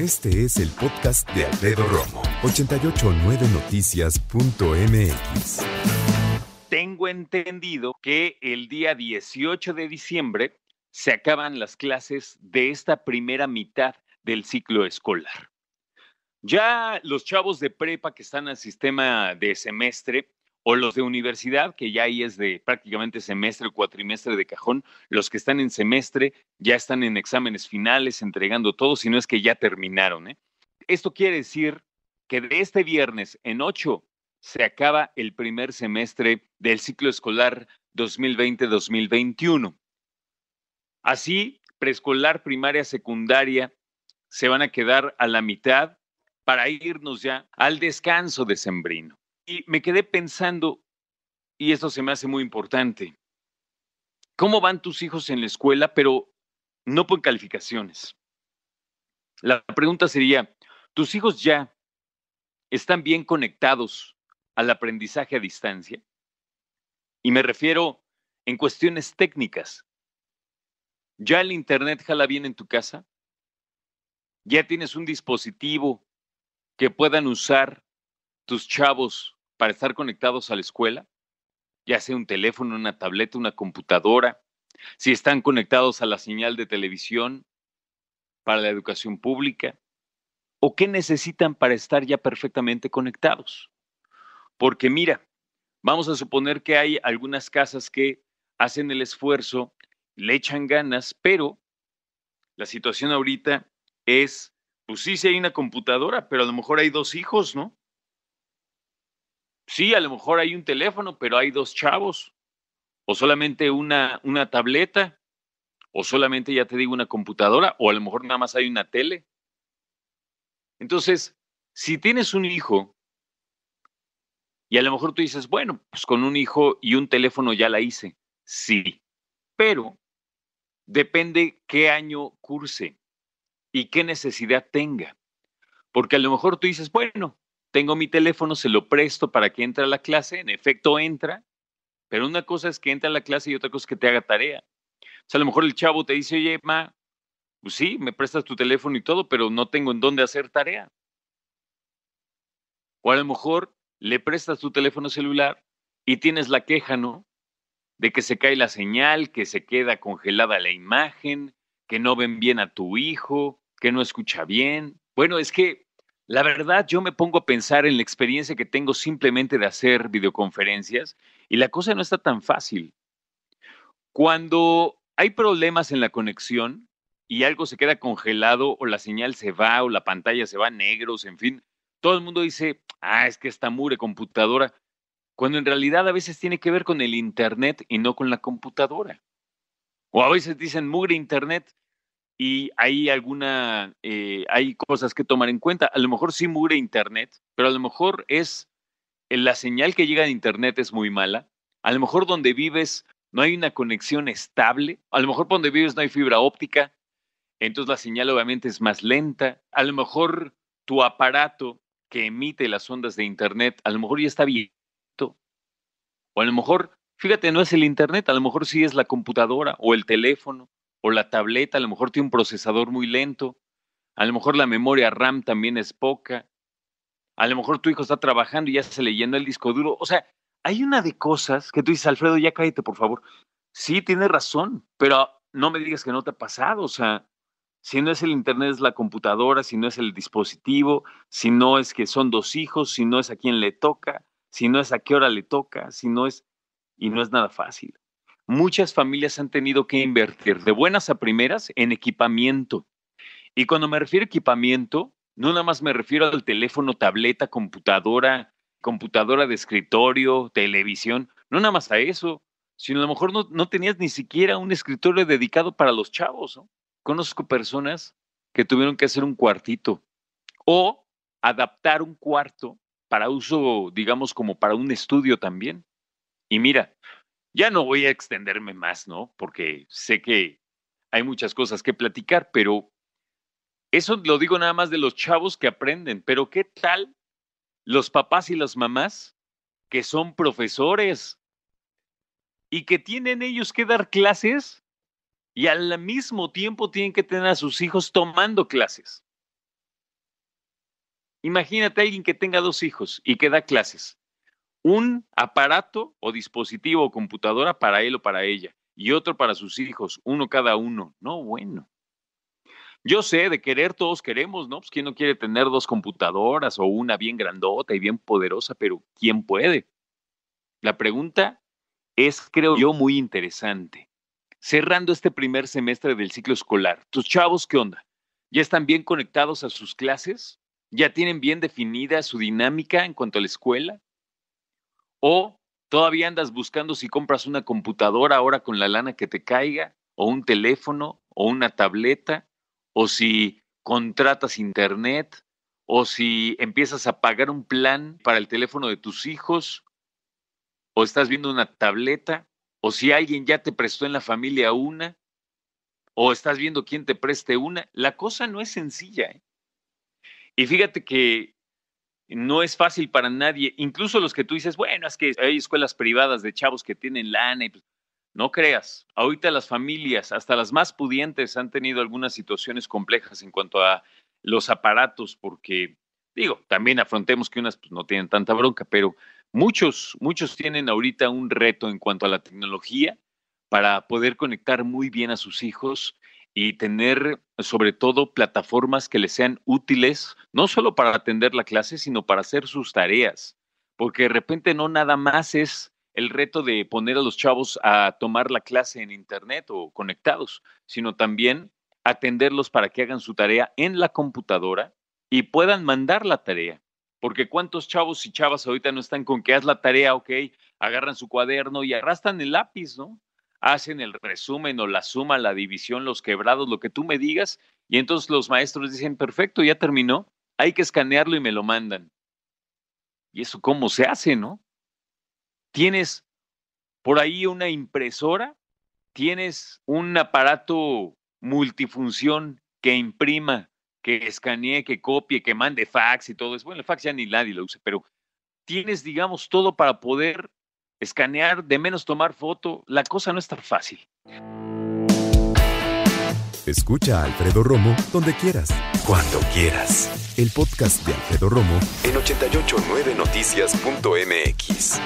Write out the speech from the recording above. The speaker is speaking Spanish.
Este es el podcast de Alfredo Romo, 889noticias.mx. Tengo entendido que el día 18 de diciembre se acaban las clases de esta primera mitad del ciclo escolar. Ya los chavos de prepa que están al sistema de semestre o los de universidad, que ya ahí es de prácticamente semestre o cuatrimestre de cajón, los que están en semestre ya están en exámenes finales, entregando todo, si no es que ya terminaron. ¿eh? Esto quiere decir que de este viernes en 8 se acaba el primer semestre del ciclo escolar 2020-2021. Así, preescolar, primaria, secundaria se van a quedar a la mitad para irnos ya al descanso de sembrino. Y me quedé pensando, y esto se me hace muy importante, ¿cómo van tus hijos en la escuela, pero no por calificaciones? La pregunta sería, ¿tus hijos ya están bien conectados al aprendizaje a distancia? Y me refiero en cuestiones técnicas. ¿Ya el Internet jala bien en tu casa? ¿Ya tienes un dispositivo que puedan usar tus chavos para estar conectados a la escuela, ya sea un teléfono, una tableta, una computadora, si están conectados a la señal de televisión para la educación pública, o qué necesitan para estar ya perfectamente conectados. Porque mira, vamos a suponer que hay algunas casas que hacen el esfuerzo, le echan ganas, pero la situación ahorita es, pues sí, sí hay una computadora, pero a lo mejor hay dos hijos, ¿no? Sí, a lo mejor hay un teléfono, pero hay dos chavos, o solamente una, una tableta, o solamente, ya te digo, una computadora, o a lo mejor nada más hay una tele. Entonces, si tienes un hijo, y a lo mejor tú dices, bueno, pues con un hijo y un teléfono ya la hice. Sí, pero depende qué año curse y qué necesidad tenga. Porque a lo mejor tú dices, bueno, tengo mi teléfono, se lo presto para que entre a la clase, en efecto entra, pero una cosa es que entre a la clase y otra cosa es que te haga tarea. O sea, a lo mejor el chavo te dice, oye, ma, pues sí, me prestas tu teléfono y todo, pero no tengo en dónde hacer tarea. O a lo mejor le prestas tu teléfono celular y tienes la queja, ¿no? De que se cae la señal, que se queda congelada la imagen, que no ven bien a tu hijo, que no escucha bien. Bueno, es que la verdad, yo me pongo a pensar en la experiencia que tengo simplemente de hacer videoconferencias y la cosa no está tan fácil. Cuando hay problemas en la conexión y algo se queda congelado o la señal se va o la pantalla se va negros, en fin, todo el mundo dice, ah, es que está mure computadora, cuando en realidad a veces tiene que ver con el Internet y no con la computadora. O a veces dicen mugre Internet y hay alguna, eh, hay cosas que tomar en cuenta. A lo mejor sí mugre Internet, pero a lo mejor es eh, la señal que llega de Internet es muy mala. A lo mejor donde vives no hay una conexión estable. A lo mejor donde vives no hay fibra óptica. Entonces la señal obviamente es más lenta. A lo mejor tu aparato que emite las ondas de Internet, a lo mejor ya está viejito. O a lo mejor, fíjate, no es el Internet, a lo mejor sí es la computadora o el teléfono o la tableta a lo mejor tiene un procesador muy lento, a lo mejor la memoria RAM también es poca, a lo mejor tu hijo está trabajando y ya se le llena el disco duro. O sea, hay una de cosas que tú dices, Alfredo, ya cállate, por favor. Sí, tienes razón, pero no me digas que no te ha pasado. O sea, si no es el Internet, es la computadora, si no es el dispositivo, si no es que son dos hijos, si no es a quién le toca, si no es a qué hora le toca, si no es... Y no es nada fácil muchas familias han tenido que invertir de buenas a primeras en equipamiento. Y cuando me refiero a equipamiento, no nada más me refiero al teléfono, tableta, computadora, computadora de escritorio, televisión, no nada más a eso, sino a lo mejor no, tenías ni siquiera un escritorio dedicado para los chavos. Conozco personas que tuvieron que hacer un cuartito o adaptar un cuarto para uso, digamos, como para un estudio también. Y mira, ya no voy a extenderme más, ¿no? Porque sé que hay muchas cosas que platicar, pero eso lo digo nada más de los chavos que aprenden, pero ¿qué tal los papás y las mamás que son profesores y que tienen ellos que dar clases y al mismo tiempo tienen que tener a sus hijos tomando clases? Imagínate a alguien que tenga dos hijos y que da clases. Un aparato o dispositivo o computadora para él o para ella y otro para sus hijos, uno cada uno. No, bueno. Yo sé, de querer todos queremos, ¿no? Pues quién no quiere tener dos computadoras o una bien grandota y bien poderosa, pero ¿quién puede? La pregunta es, creo yo, muy interesante. Cerrando este primer semestre del ciclo escolar, ¿tus chavos qué onda? ¿Ya están bien conectados a sus clases? ¿Ya tienen bien definida su dinámica en cuanto a la escuela? ¿O todavía andas buscando si compras una computadora ahora con la lana que te caiga? ¿O un teléfono? ¿O una tableta? ¿O si contratas internet? ¿O si empiezas a pagar un plan para el teléfono de tus hijos? ¿O estás viendo una tableta? ¿O si alguien ya te prestó en la familia una? ¿O estás viendo quién te preste una? La cosa no es sencilla. ¿eh? Y fíjate que no es fácil para nadie, incluso los que tú dices, bueno, es que hay escuelas privadas de chavos que tienen lana pues, no creas, ahorita las familias, hasta las más pudientes, han tenido algunas situaciones complejas en cuanto a los aparatos, porque digo, también afrontemos que unas pues, no tienen tanta bronca, pero muchos, muchos tienen ahorita un reto en cuanto a la tecnología para poder conectar muy bien a sus hijos y tener sobre todo plataformas que les sean útiles, no solo para atender la clase, sino para hacer sus tareas, porque de repente no nada más es el reto de poner a los chavos a tomar la clase en Internet o conectados, sino también atenderlos para que hagan su tarea en la computadora y puedan mandar la tarea. Porque cuántos chavos y chavas ahorita no están con que haz la tarea, ok, agarran su cuaderno y arrastran el lápiz, ¿no? Hacen el resumen o la suma, la división, los quebrados, lo que tú me digas, y entonces los maestros dicen, perfecto, ya terminó, hay que escanearlo y me lo mandan. ¿Y eso cómo se hace, no? Tienes por ahí una impresora, tienes un aparato multifunción que imprima, que escanee, que copie, que mande fax y todo eso. Bueno, el fax ya ni nadie lo usa, pero tienes, digamos, todo para poder escanear, de menos tomar foto, la cosa no es tan fácil. Escucha a Alfredo Romo donde quieras, cuando quieras. El podcast de Alfredo Romo en 889noticias.mx.